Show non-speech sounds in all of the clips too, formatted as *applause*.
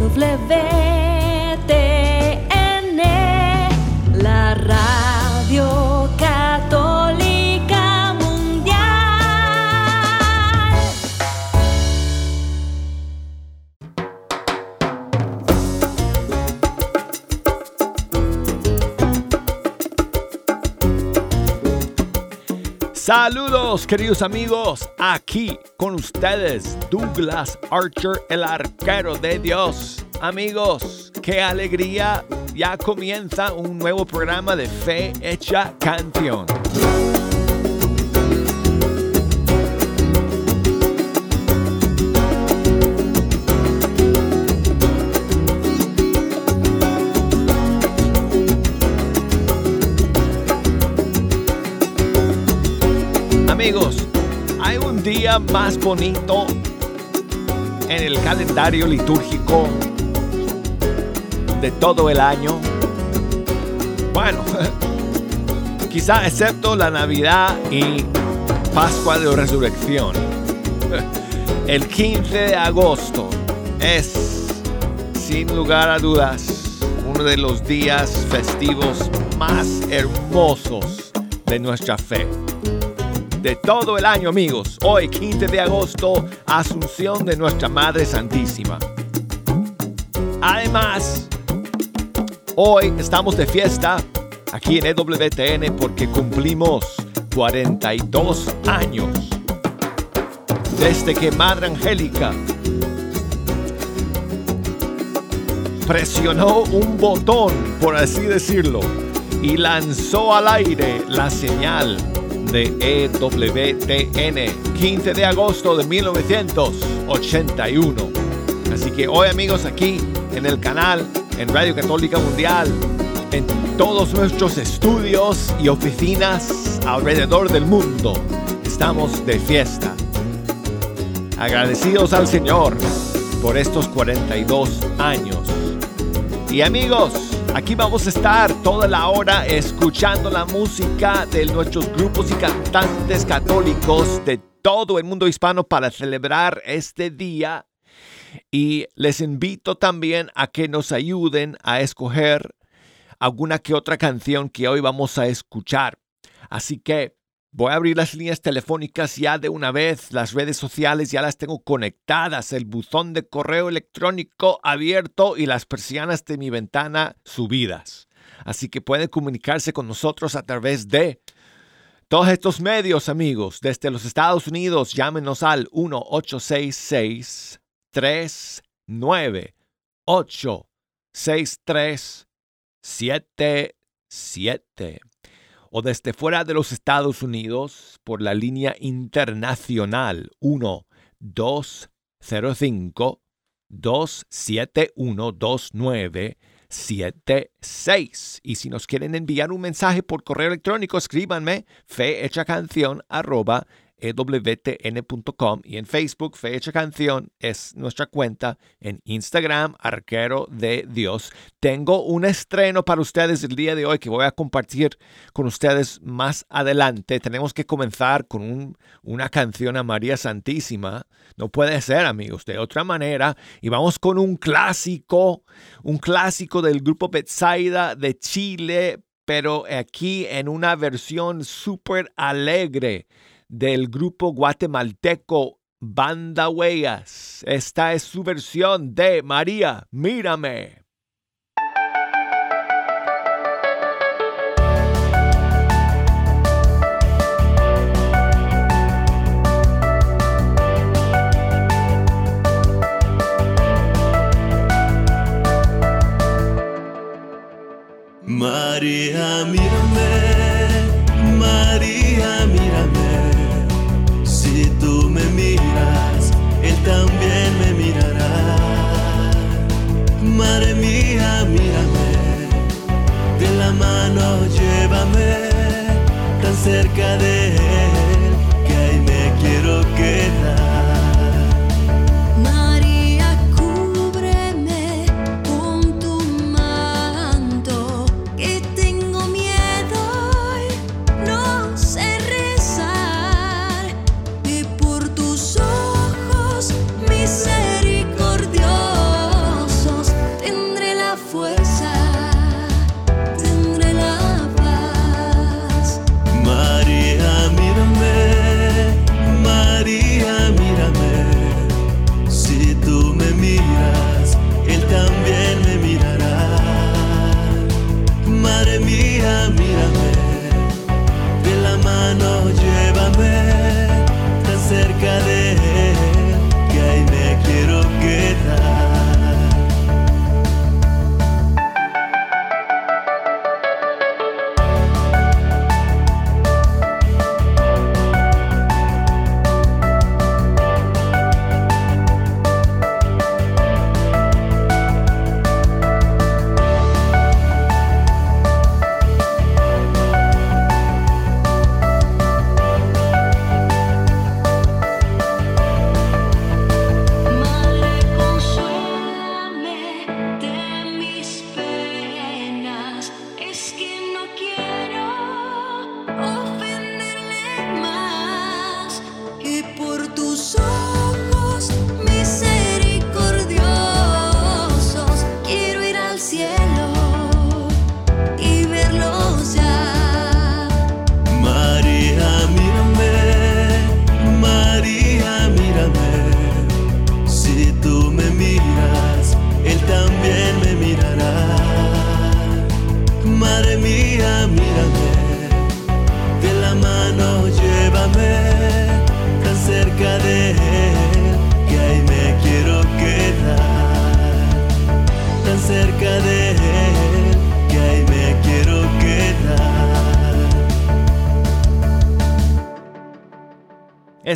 of living. Saludos queridos amigos, aquí con ustedes Douglas Archer, el arquero de Dios. Amigos, qué alegría, ya comienza un nuevo programa de Fe Hecha Canción. Amigos, hay un día más bonito en el calendario litúrgico de todo el año. Bueno, *laughs* quizá excepto la Navidad y Pascua de Resurrección. *laughs* El 15 de agosto es, sin lugar a dudas, uno de los días festivos más hermosos de nuestra fe de todo el año, amigos. Hoy, 15 de agosto, Asunción de Nuestra Madre Santísima. Además, hoy estamos de fiesta aquí en EWTN porque cumplimos 42 años desde que Madre Angélica presionó un botón, por así decirlo, y lanzó al aire la señal de EWTN, 15 de agosto de 1981. Así que hoy amigos aquí en el canal, en Radio Católica Mundial, en todos nuestros estudios y oficinas alrededor del mundo, estamos de fiesta. Agradecidos al Señor por estos 42 años. Y amigos, Aquí vamos a estar toda la hora escuchando la música de nuestros grupos y cantantes católicos de todo el mundo hispano para celebrar este día. Y les invito también a que nos ayuden a escoger alguna que otra canción que hoy vamos a escuchar. Así que Voy a abrir las líneas telefónicas ya de una vez, las redes sociales ya las tengo conectadas, el buzón de correo electrónico abierto y las persianas de mi ventana subidas. Así que pueden comunicarse con nosotros a través de todos estos medios, amigos. Desde los Estados Unidos, llámenos al 1866 398 6377 o desde fuera de los Estados Unidos por la línea internacional 1 205 271 2976. Y si nos quieren enviar un mensaje por correo electrónico, escríbanme fehechacanción arroba ewtn.com y en Facebook Fecha Canción es nuestra cuenta, en Instagram Arquero de Dios. Tengo un estreno para ustedes el día de hoy que voy a compartir con ustedes más adelante. Tenemos que comenzar con una canción a María Santísima. No puede ser, amigos, de otra manera. Y vamos con un clásico, un clásico del grupo Betsaida de Chile, pero aquí en una versión súper alegre del grupo guatemalteco Banda Huellas. Esta es su versión de María, mírame. María, mírame, Mírame, de la mano llévame tan cerca de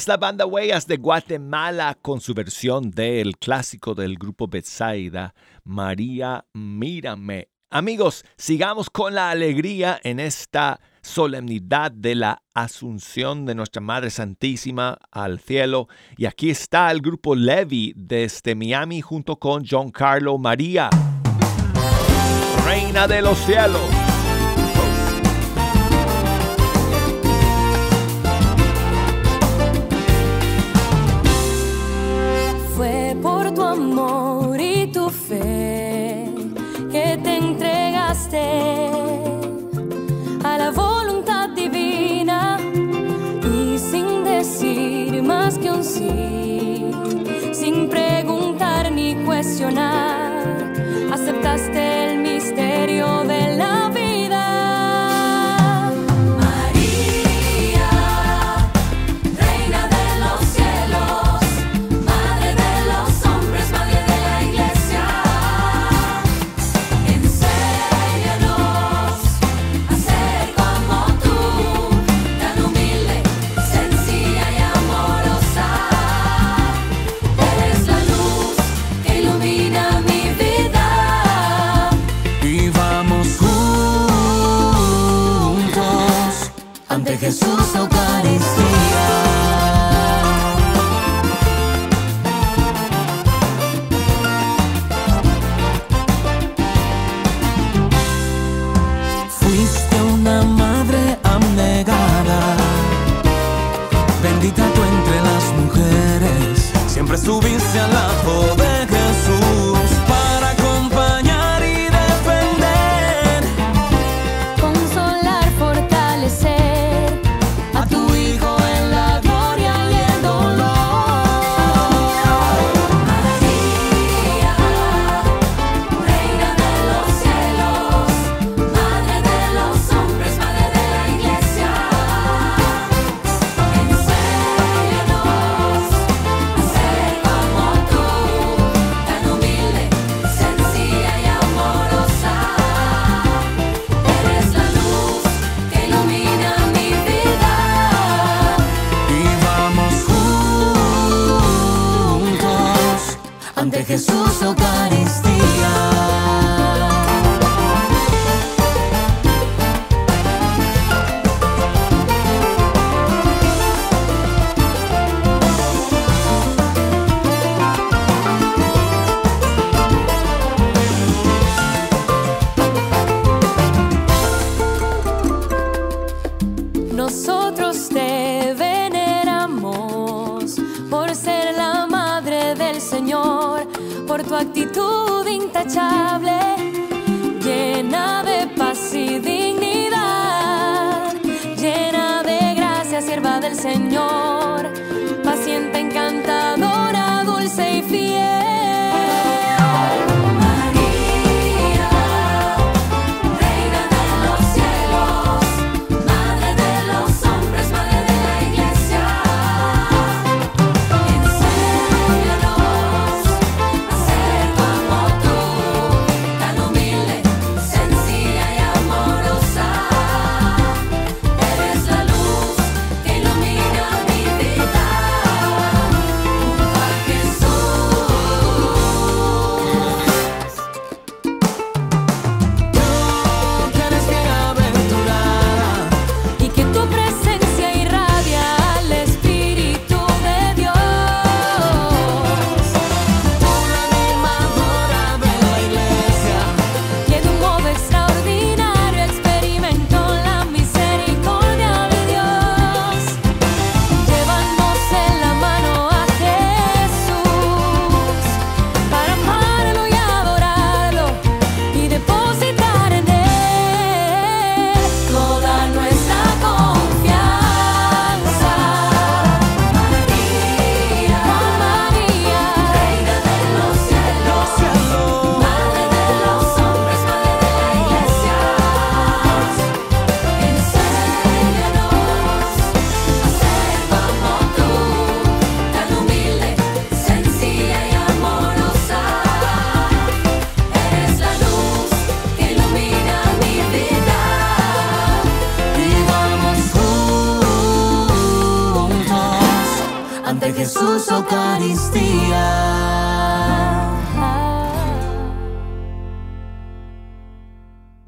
La banda Huellas de Guatemala con su versión del clásico del grupo Betsaida, María Mírame. Amigos, sigamos con la alegría en esta solemnidad de la asunción de nuestra Madre Santísima al cielo. Y aquí está el grupo Levi desde Miami junto con John Carlo María, Reina de los cielos. Aceptaste el entre las mujeres, siempre estuviste al lado de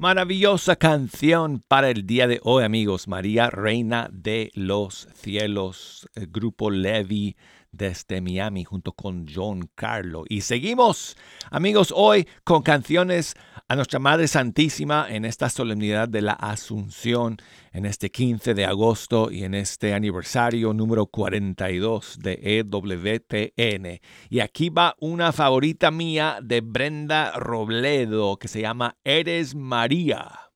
Maravillosa canción para el día de hoy, amigos. María, Reina de los Cielos, el grupo Levi desde Miami junto con John Carlo. Y seguimos, amigos, hoy con canciones a nuestra Madre Santísima en esta solemnidad de la Asunción, en este 15 de agosto y en este aniversario número 42 de EWTN. Y aquí va una favorita mía de Brenda Robledo que se llama Eres María.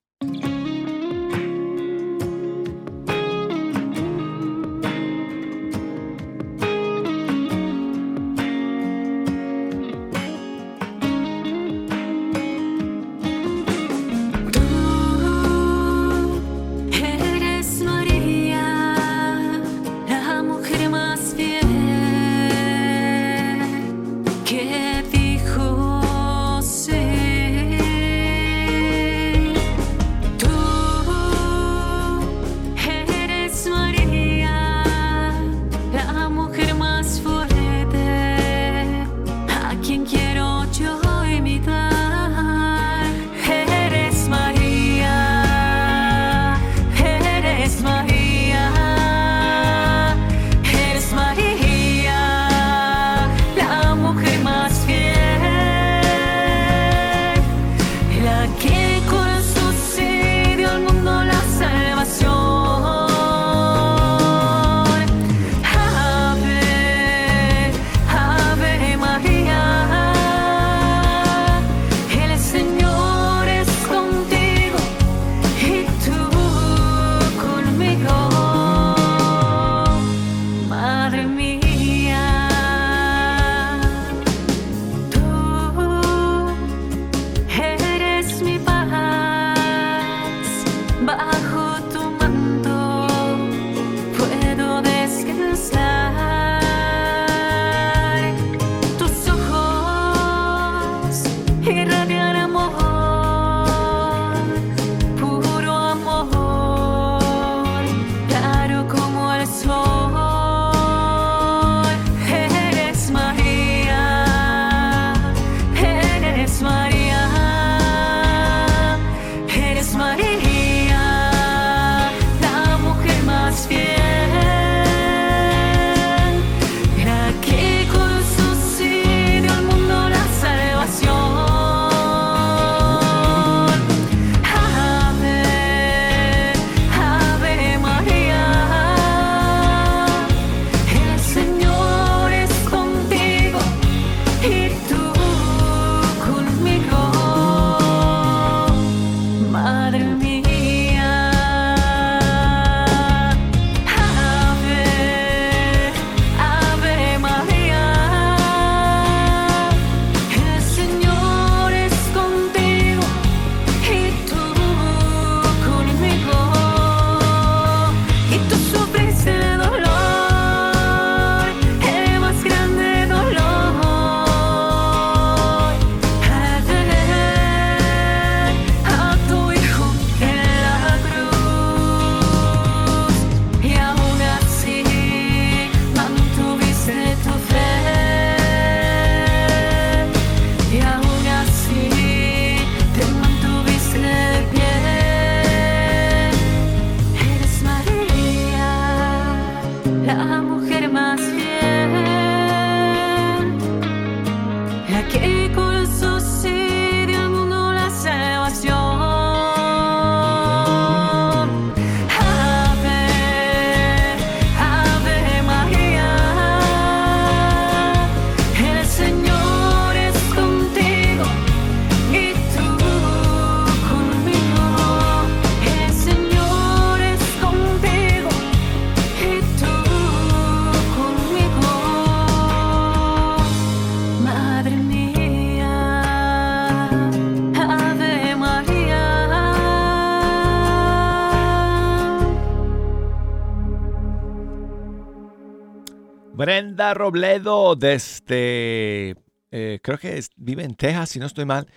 Robledo desde, eh, creo que vive en Texas, si no estoy mal.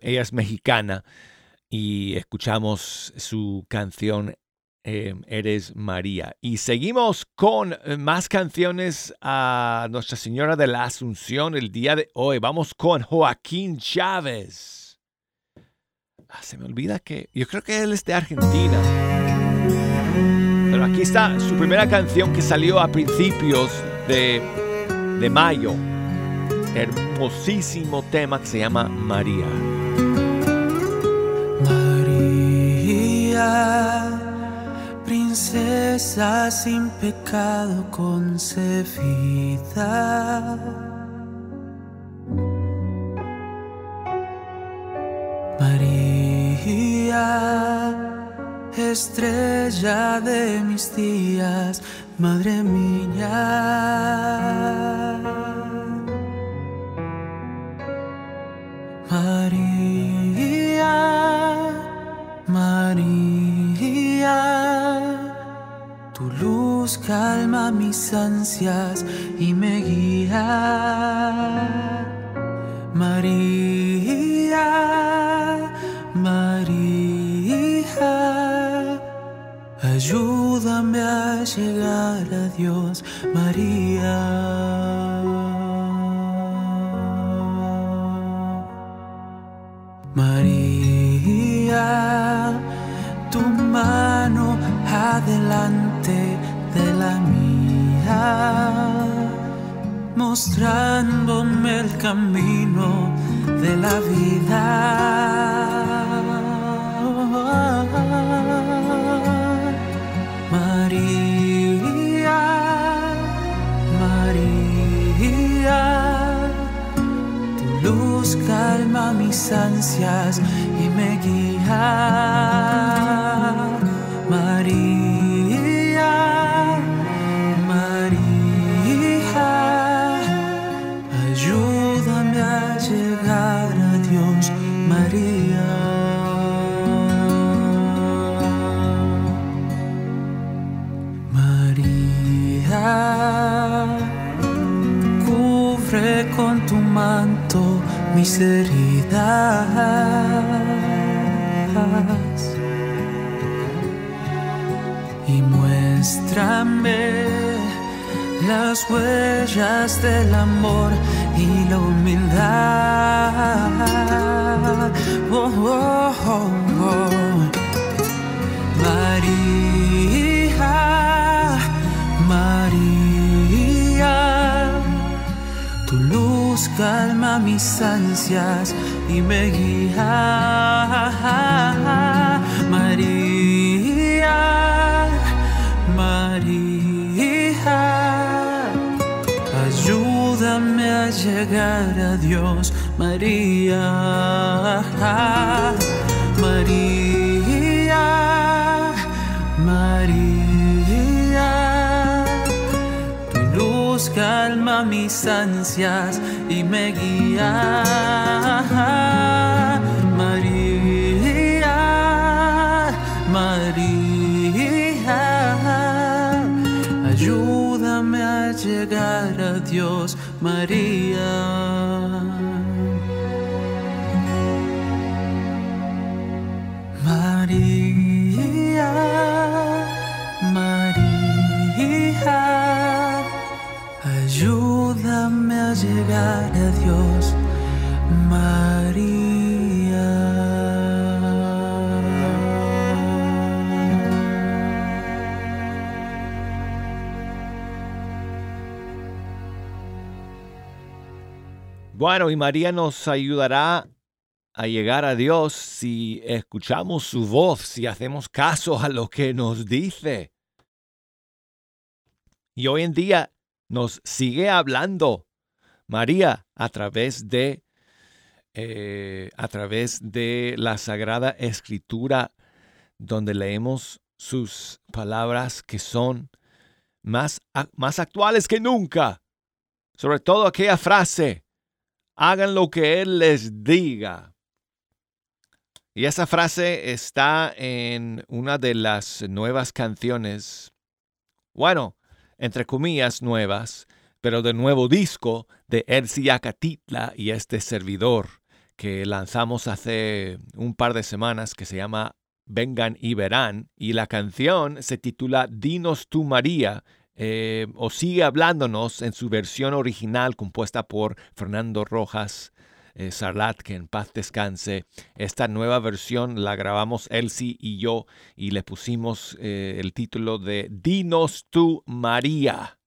Ella es mexicana y escuchamos su canción eh, Eres María. Y seguimos con eh, más canciones a Nuestra Señora de la Asunción el día de hoy. Vamos con Joaquín Chávez. ah, se me olvida que, yo creo que él es de Argentina. Pero aquí está su primera canción que salió a principios de, de mayo. Hermosísimo tema que se llama María. María, princesa sin pecado concebida. María, estrella de mis días, madre mía. María, María, tu luz calma mis ansias y me guía. María, ayúdame a llegar a Dios, María. María, tu mano adelante de la mía, mostrándome el camino de la vida. Luz calma mis ansias y me guía. María, María, ayúdame a llegar a Dios, María. María, cubre con tu manto mis heridas y muéstrame las huellas del amor y la humildad. Oh, oh, oh, María, calma mis ansias y me guía. María, María, ayúdame a llegar a Dios, María. María, María, tu luz calma mis ansias y me guía. María, María, ayúdame a llegar a Dios, María. Llegar a Dios, Bueno, y María nos ayudará a llegar a Dios si escuchamos su voz, si hacemos caso a lo que nos dice. Y hoy en día nos sigue hablando María a través de eh, a través de la Sagrada Escritura, donde leemos sus palabras que son más, más actuales que nunca. Sobre todo aquella frase, hagan lo que Él les diga. Y esa frase está en una de las nuevas canciones, bueno, entre comillas nuevas, pero de nuevo disco de Elsie Acatitla y este servidor que lanzamos hace un par de semanas que se llama Vengan y Verán. Y la canción se titula Dinos tú María eh, o sigue hablándonos en su versión original compuesta por Fernando Rojas eh, que en paz descanse. Esta nueva versión la grabamos Elsie y yo y le pusimos eh, el título de Dinos tú María.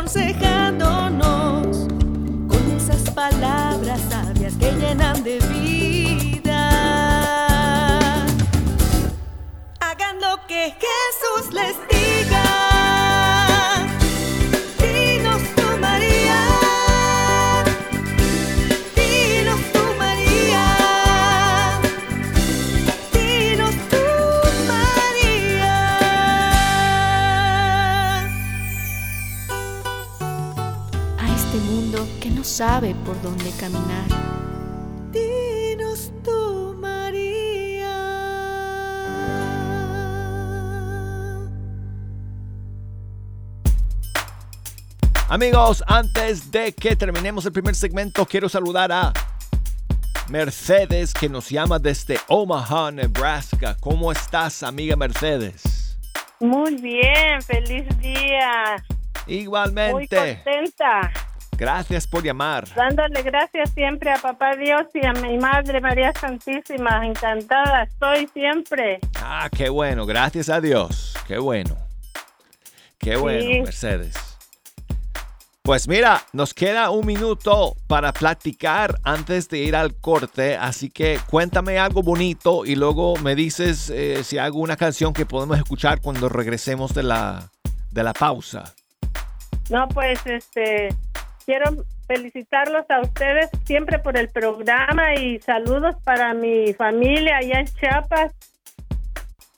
aconsejar. Amigos, antes de que terminemos el primer segmento, quiero saludar a Mercedes que nos llama desde Omaha, Nebraska. ¿Cómo estás, amiga Mercedes? Muy bien, feliz día. Igualmente. Muy contenta. Gracias por llamar. Dándole gracias siempre a Papá Dios y a mi Madre María Santísima. Encantada estoy siempre. Ah, qué bueno. Gracias a Dios. Qué bueno. Qué bueno, Mercedes. Pues mira, nos queda un minuto para platicar antes de ir al corte, así que cuéntame algo bonito y luego me dices eh, si hago una canción que podemos escuchar cuando regresemos de la, de la pausa. No, pues este, quiero felicitarlos a ustedes siempre por el programa y saludos para mi familia allá en Chiapas,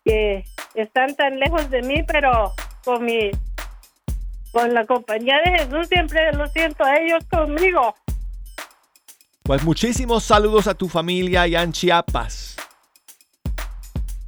que están tan lejos de mí, pero con mi con la compañía de Jesús siempre lo siento a ellos conmigo. Pues muchísimos saludos a tu familia allá en Chiapas.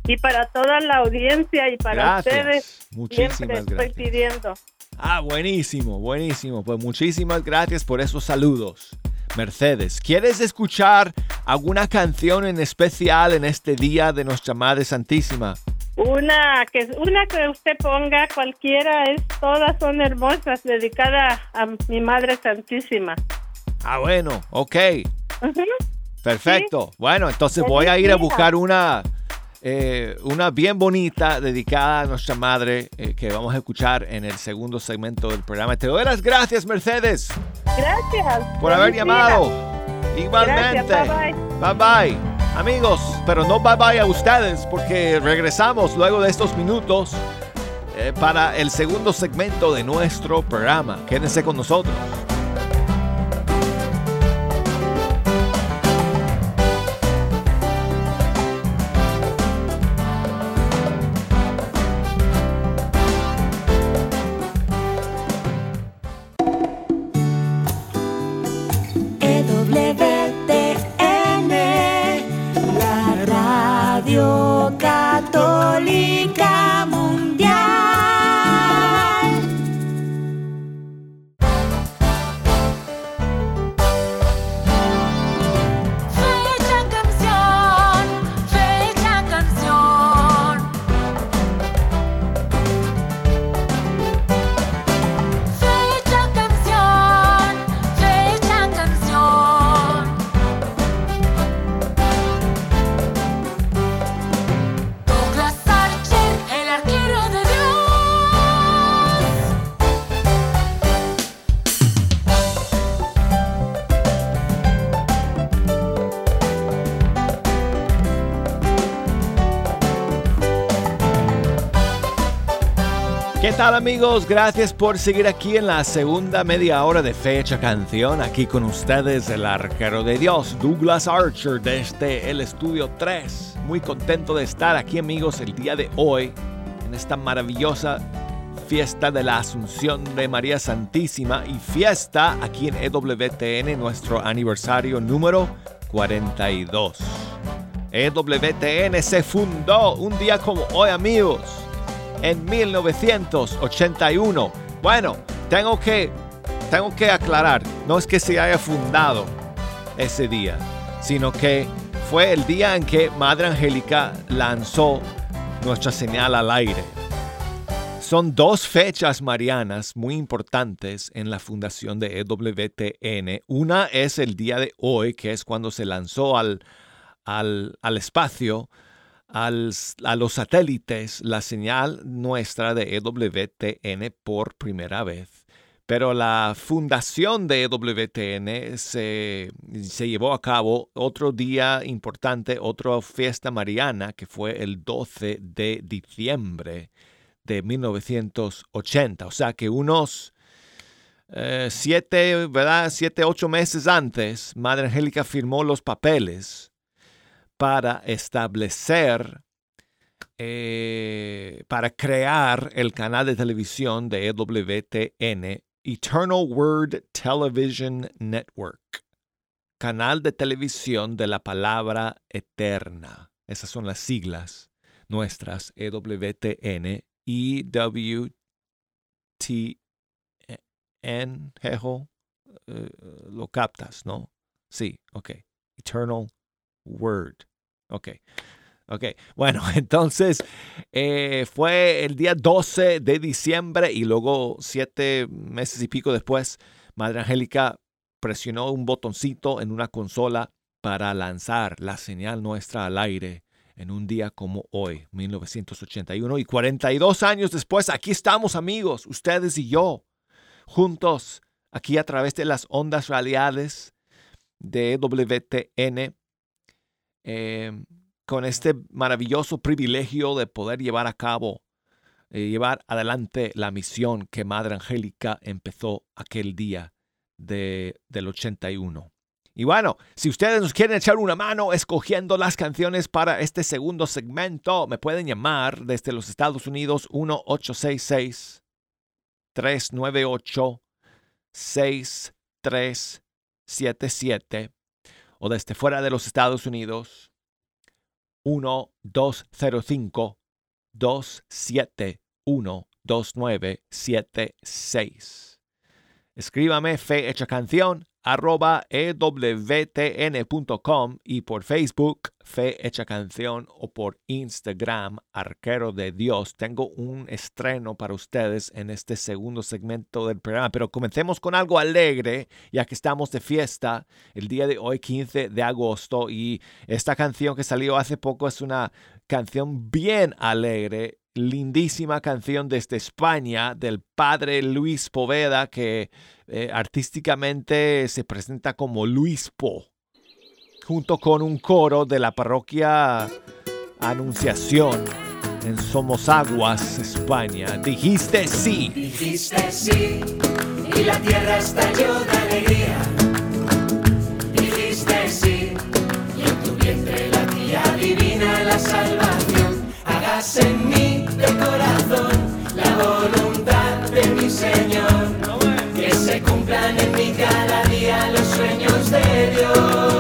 Y para toda la audiencia y para ustedes. Muchísimas siempre estoy pidiendo. Ah, buenísimo, buenísimo. Pues muchísimas gracias por esos saludos. Mercedes, ¿quieres escuchar alguna canción en especial en este día de nuestra Madre Santísima? Una que una que usted ponga, cualquiera, es todas son hermosas, dedicada a mi Madre Santísima. Ah, bueno, ok. Perfecto. Bueno, entonces voy a ir a buscar una, eh, una bien bonita dedicada a nuestra madre eh, que vamos a escuchar en el segundo segmento del programa. Te doy las gracias, Mercedes. Gracias. Por haber llamado. Igualmente. bye bye. Amigos, pero no bye bye a ustedes porque regresamos luego de estos minutos eh, para el segundo segmento de nuestro programa. Quédense con nosotros. Tal amigos? Gracias por seguir aquí en la segunda media hora de Fecha Canción. Aquí con ustedes el arquero de Dios, Douglas Archer desde el estudio 3. Muy contento de estar aquí amigos el día de hoy en esta maravillosa fiesta de la Asunción de María Santísima y fiesta aquí en EWTN, nuestro aniversario número 42. EWTN se fundó un día como hoy amigos en 1981. Bueno, tengo que, tengo que aclarar, no es que se haya fundado ese día, sino que fue el día en que Madre Angélica lanzó nuestra señal al aire. Son dos fechas marianas muy importantes en la fundación de EWTN. Una es el día de hoy, que es cuando se lanzó al, al, al espacio a los satélites la señal nuestra de EWTN por primera vez. Pero la fundación de EWTN se, se llevó a cabo otro día importante, otra fiesta mariana, que fue el 12 de diciembre de 1980. O sea que unos eh, siete, ¿verdad? Siete, ocho meses antes, Madre Angélica firmó los papeles para establecer, eh, para crear el canal de televisión de EWTN, Eternal Word Television Network, canal de televisión de la palabra eterna. Esas son las siglas nuestras, EWTN, EWTN, jejo, eh, lo captas, ¿no? Sí, ok. Eternal Word. Ok. Ok, bueno, *laughs* entonces eh, fue el día 12 de diciembre y luego siete meses y pico después, Madre Angélica presionó un botoncito en una consola para lanzar la señal nuestra al aire en un día como hoy, 1981. Y 42 años después, aquí estamos amigos, ustedes y yo, juntos, aquí a través de las ondas radiales de WTN Em, con este maravilloso privilegio de poder llevar a cabo, eh, llevar adelante la misión que Madre Angélica empezó aquel día de, del 81. Y bueno, si ustedes nos quieren echar una mano escogiendo las canciones para este segundo segmento, me pueden llamar desde los Estados Unidos 1-866-398-6377 o desde fuera de los Estados Unidos 1205 271 2976. escríbame fe hecha canción arroba ewtn.com y por Facebook Fe Hecha Canción o por Instagram Arquero de Dios. Tengo un estreno para ustedes en este segundo segmento del programa, pero comencemos con algo alegre ya que estamos de fiesta el día de hoy 15 de agosto y esta canción que salió hace poco es una canción bien alegre lindísima canción desde España del padre Luis Poveda que eh, artísticamente se presenta como Luis Po, junto con un coro de la parroquia Anunciación en Somosaguas, España. Dijiste sí. Dijiste sí y la tierra estalló de alegría. Dijiste sí y en tu vientre la tía divina la salvación. Hagas en mí voluntad de mi Señor. Que se cumplan en mí cada día los sueños de Dios.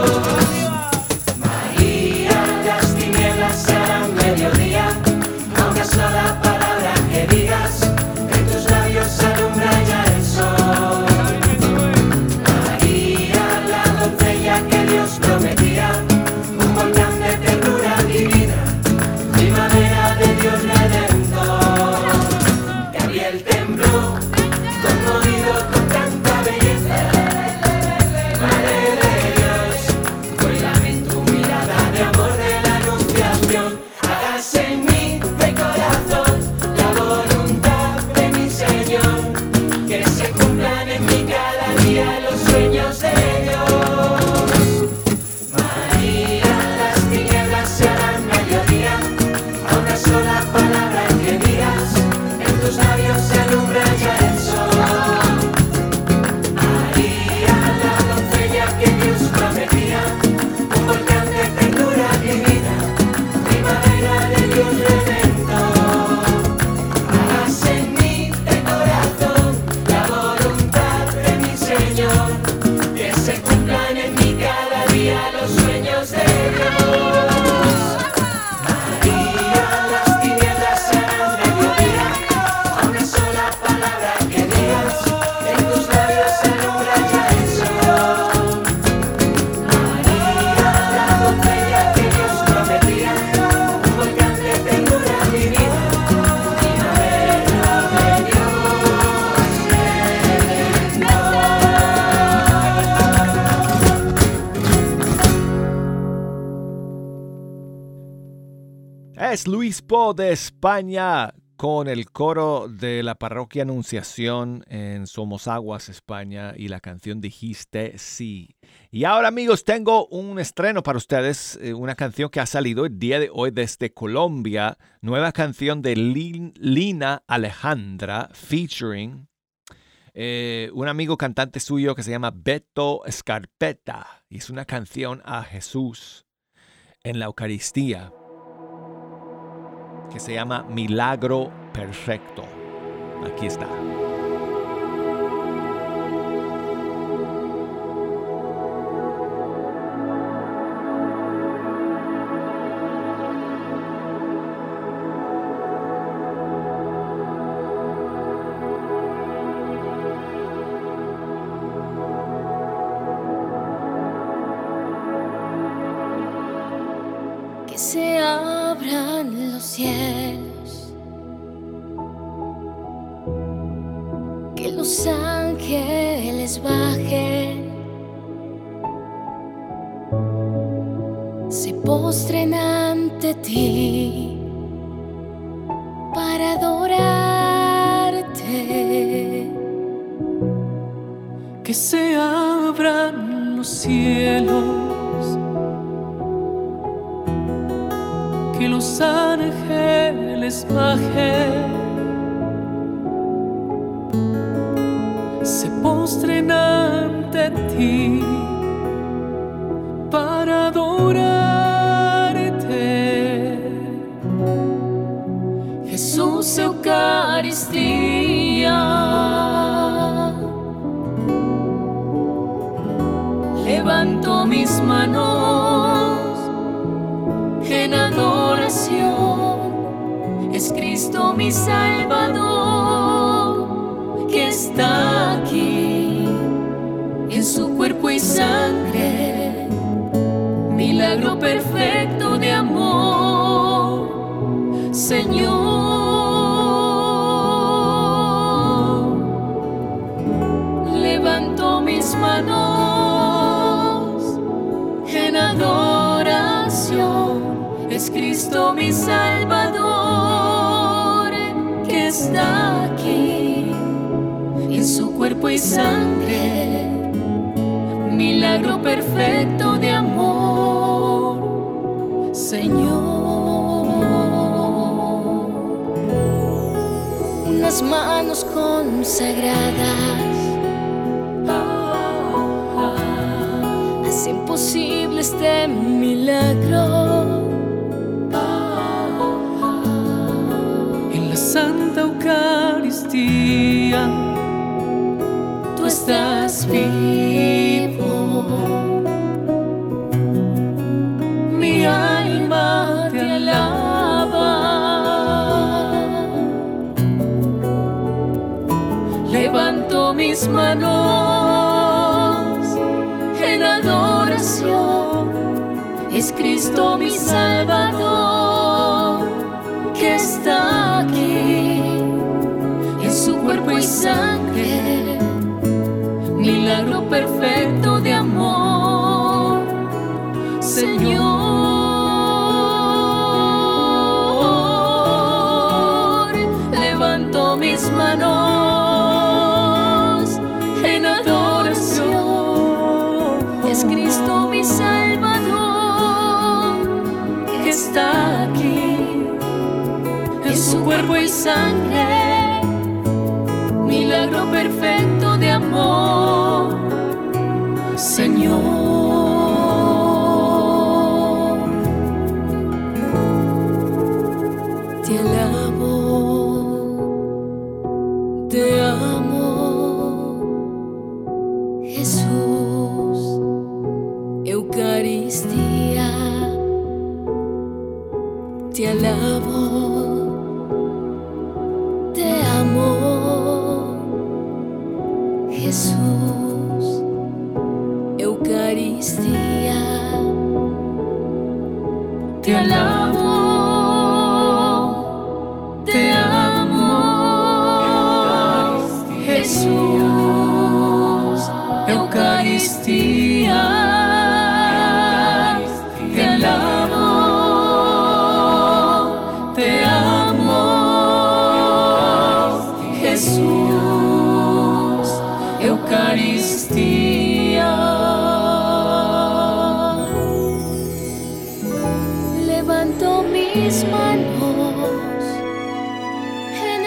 De España con el coro de la parroquia Anunciación en Somosaguas, España y la canción Dijiste sí. Y ahora amigos tengo un estreno para ustedes, eh, una canción que ha salido el día de hoy desde Colombia, nueva canción de Lin- Lina Alejandra featuring eh, un amigo cantante suyo que se llama Beto Scarpetta. Y es una canción a Jesús en la Eucaristía que se llama Milagro Perfecto. Aquí está. Eucaristía. Levanto mis manos en adoración. Es Cristo mi Salvador que está aquí en su cuerpo y sangre. Milagro perfecto. Cuerpo y sangre. Milagro perfecto de amor, Señor. Unas manos consagradas hacen posible este milagro. Mi alma te alaba. Levanto mis manos perfecto de amor, Señor. Levanto mis manos en adoración. Es Cristo mi Salvador que está aquí en su cuerpo y sangre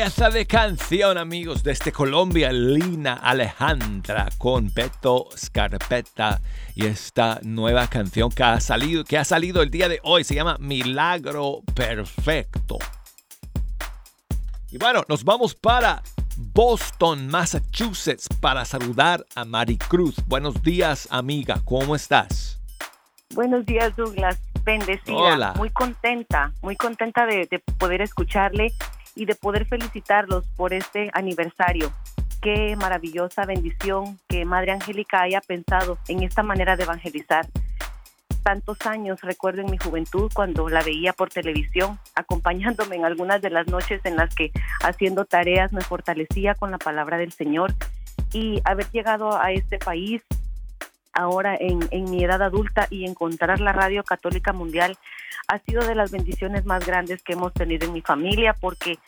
belleza de canción, amigos, desde Colombia, Lina Alejandra con Beto Scarpetta y esta nueva canción que ha salido, que ha salido el día de hoy se llama Milagro Perfecto. Y bueno, nos vamos para Boston, Massachusetts, para saludar a Maricruz. Buenos días, amiga, ¿cómo estás? Buenos días, Douglas. Bendecida. Hola. Muy contenta, muy contenta de, de poder escucharle y de poder felicitarlos por este aniversario. Qué maravillosa bendición que Madre Angélica haya pensado en esta manera de evangelizar. Tantos años recuerdo en mi juventud cuando la veía por televisión, acompañándome en algunas de las noches en las que haciendo tareas me fortalecía con la palabra del Señor y haber llegado a este país ahora en, mi edad adulta y encontrar la radio católica mundial ha sido de las bendiciones más grandes que hemos tenido en mi familia porque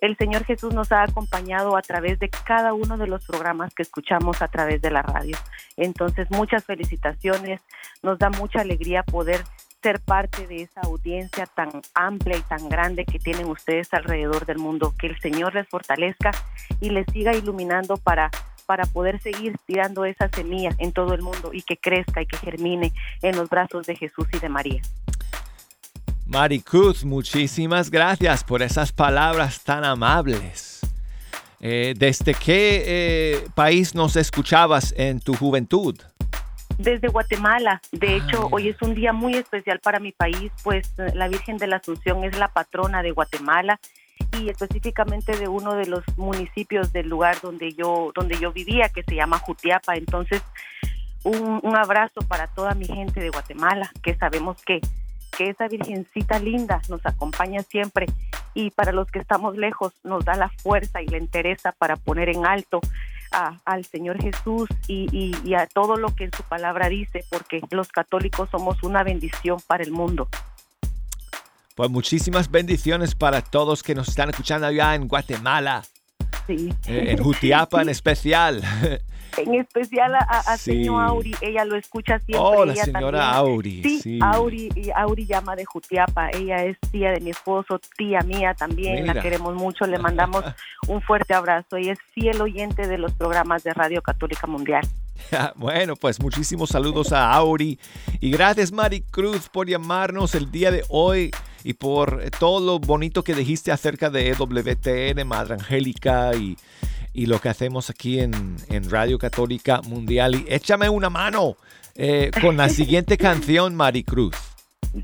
el Señor Jesús nos ha acompañado a través de cada uno de los programas que escuchamos a través de la radio. Entonces, muchas felicitaciones, nos da mucha alegría poder ser parte de esa audiencia tan amplia y tan grande que tienen ustedes alrededor del mundo. Que el Señor les fortalezca y les siga iluminando para para poder seguir tirando esa semilla en todo el mundo y que crezca y que germine en los brazos de Jesús y de María. Maricruz, muchísimas gracias por esas palabras tan amables. Eh, ¿Desde qué eh, país nos escuchabas en tu juventud? Desde Guatemala. De hecho, hoy es un día muy especial para mi país, pues eh, la Virgen de la Asunción es la patrona de Guatemala y específicamente de uno de los municipios del lugar donde yo donde yo vivía, que se llama Jutiapa. Entonces, un, abrazo para toda mi gente de Guatemala, que sabemos que que esa Virgencita linda nos acompaña siempre y para los que estamos lejos nos da la fuerza y la entereza para poner en alto al Señor Jesús y, y a todo lo que en su palabra dice, porque los católicos somos una bendición para el mundo. Pues muchísimas bendiciones para todos que nos están escuchando allá en Guatemala. Sí. Eh, en Jutiapa en *laughs* especial. En especial a, señor Auri, ella lo escucha siempre. Oh, la señora Auri. Sí, Auri, Auri llama de Jutiapa. Ella es tía de mi esposo, tía mía también. La queremos mucho. Le *laughs* mandamos un fuerte abrazo. Ella es fiel oyente de los programas de Radio Católica Mundial. *laughs* Bueno, pues muchísimos saludos a Auri y gracias Mari Cruz por llamarnos el día de hoy y por todo lo bonito que dijiste acerca de EWTN, Madre Angélica y, lo que hacemos aquí en, Radio Católica Mundial. Y échame una mano eh, con la siguiente *laughs* canción, Mari Cruz.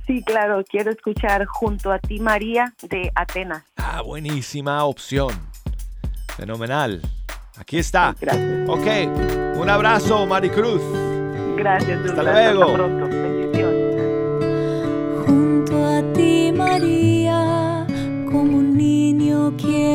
Sí, claro, quiero escuchar junto a ti, María, de Atenas. Ah, buenísima opción. Fenomenal. Aquí está. Gracias. Ok, un abrazo, Maricruz. Gracias. Hasta luego. Hasta pronto.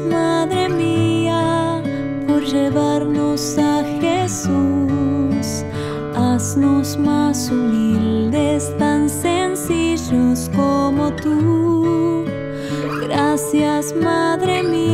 Madre mía, por llevarnos a Jesús. Haznos más humildes, tan sencillos como tú. Gracias, Madre mía,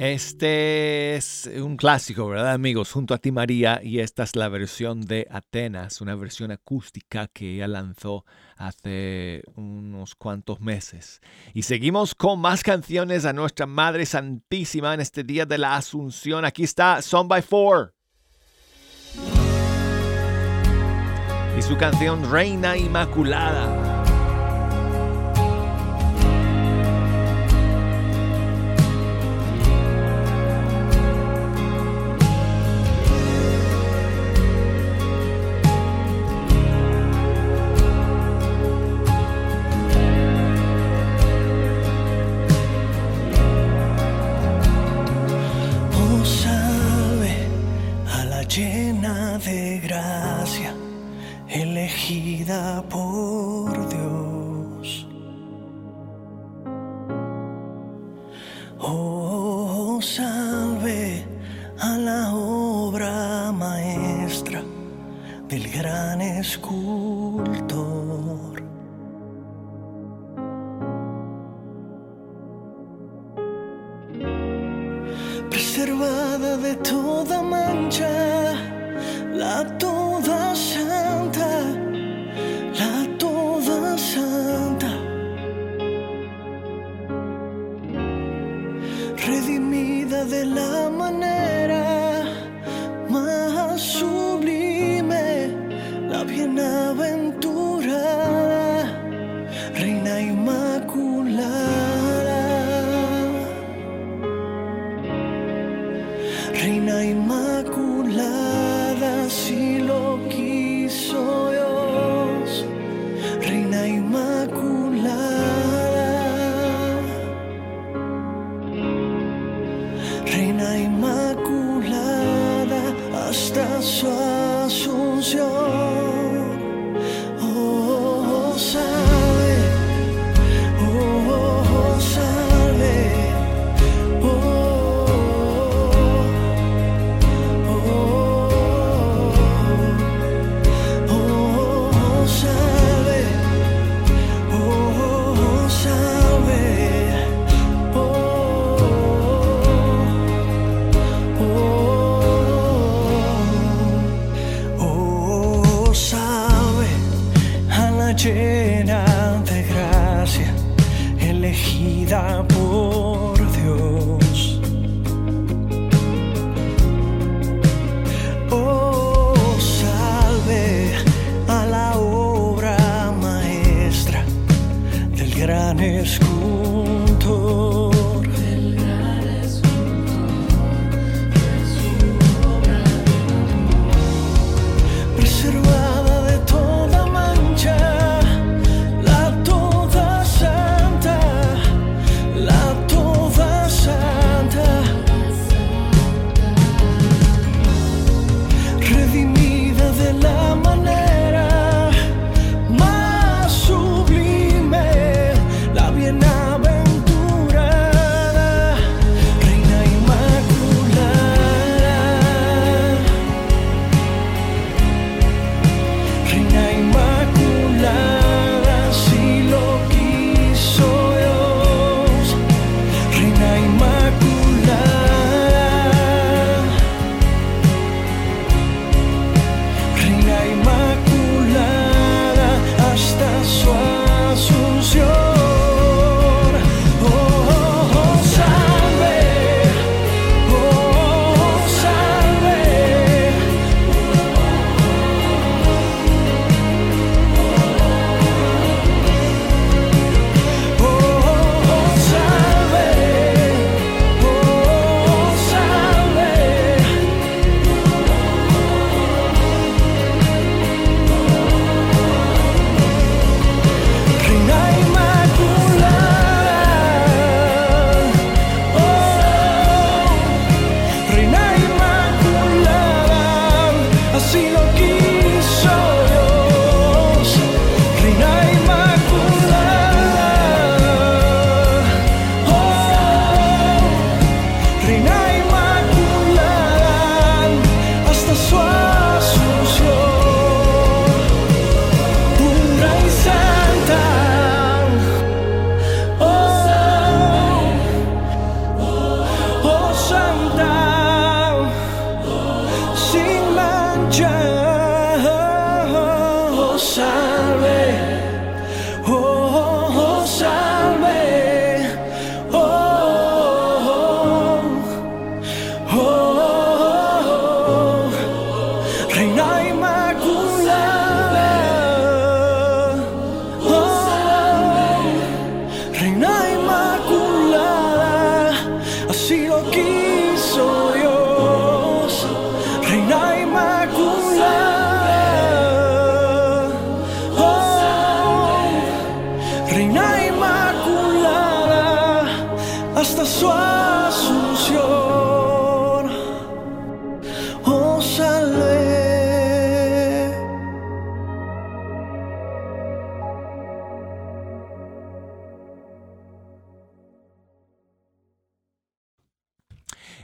este es un clásico, ¿verdad amigos? Junto a ti María y esta es la versión de Atenas, una versión acústica que ella lanzó hace unos cuantos meses. Y seguimos con más canciones a nuestra Madre Santísima en este día de la Asunción. Aquí está Son by Four. Y su canción Reina Inmaculada. Reina Inmaculada,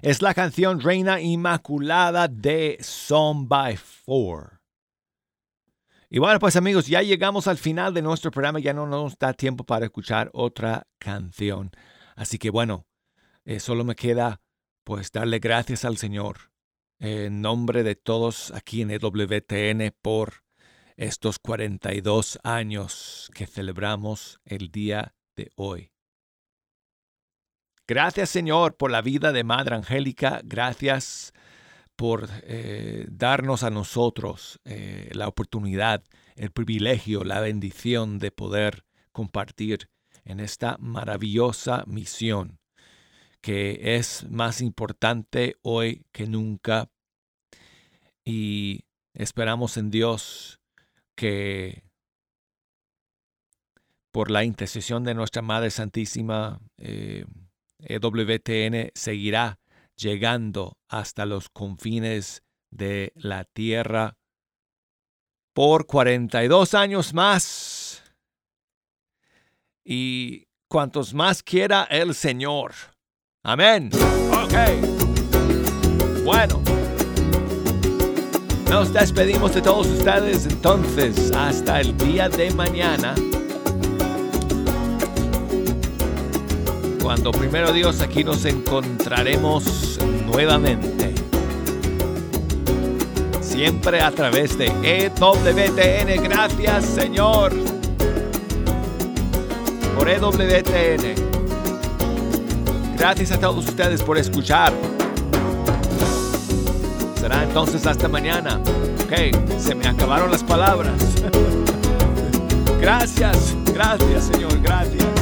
Es la canción Reina Inmaculada de Song by Four. Y bueno, pues amigos, ya llegamos al final de nuestro programa, ya no nos da tiempo para escuchar otra canción. Así que bueno, eh, solo me queda pues darle gracias al Señor en nombre de todos aquí en EWTN por estos 42 años que celebramos el día de hoy. Gracias Señor por la vida de Madre Angélica, gracias por eh, darnos a nosotros eh, la oportunidad, el privilegio, la bendición de poder compartir en esta maravillosa misión que es más importante hoy que nunca. Y esperamos en Dios que por la intercesión de nuestra Madre Santísima, eh, e seguirá llegando hasta los confines de la tierra por 42 años más. Y cuantos más quiera el Señor. Amén. Ok. Bueno. Nos despedimos de todos ustedes entonces hasta el día de mañana. Cuando primero Dios aquí nos encontraremos nuevamente. Siempre a través de EWTN. Gracias Señor por EWTN. Gracias a todos ustedes por escuchar. Será entonces hasta mañana. Ok, se me acabaron las palabras. *laughs* gracias, gracias Señor, gracias.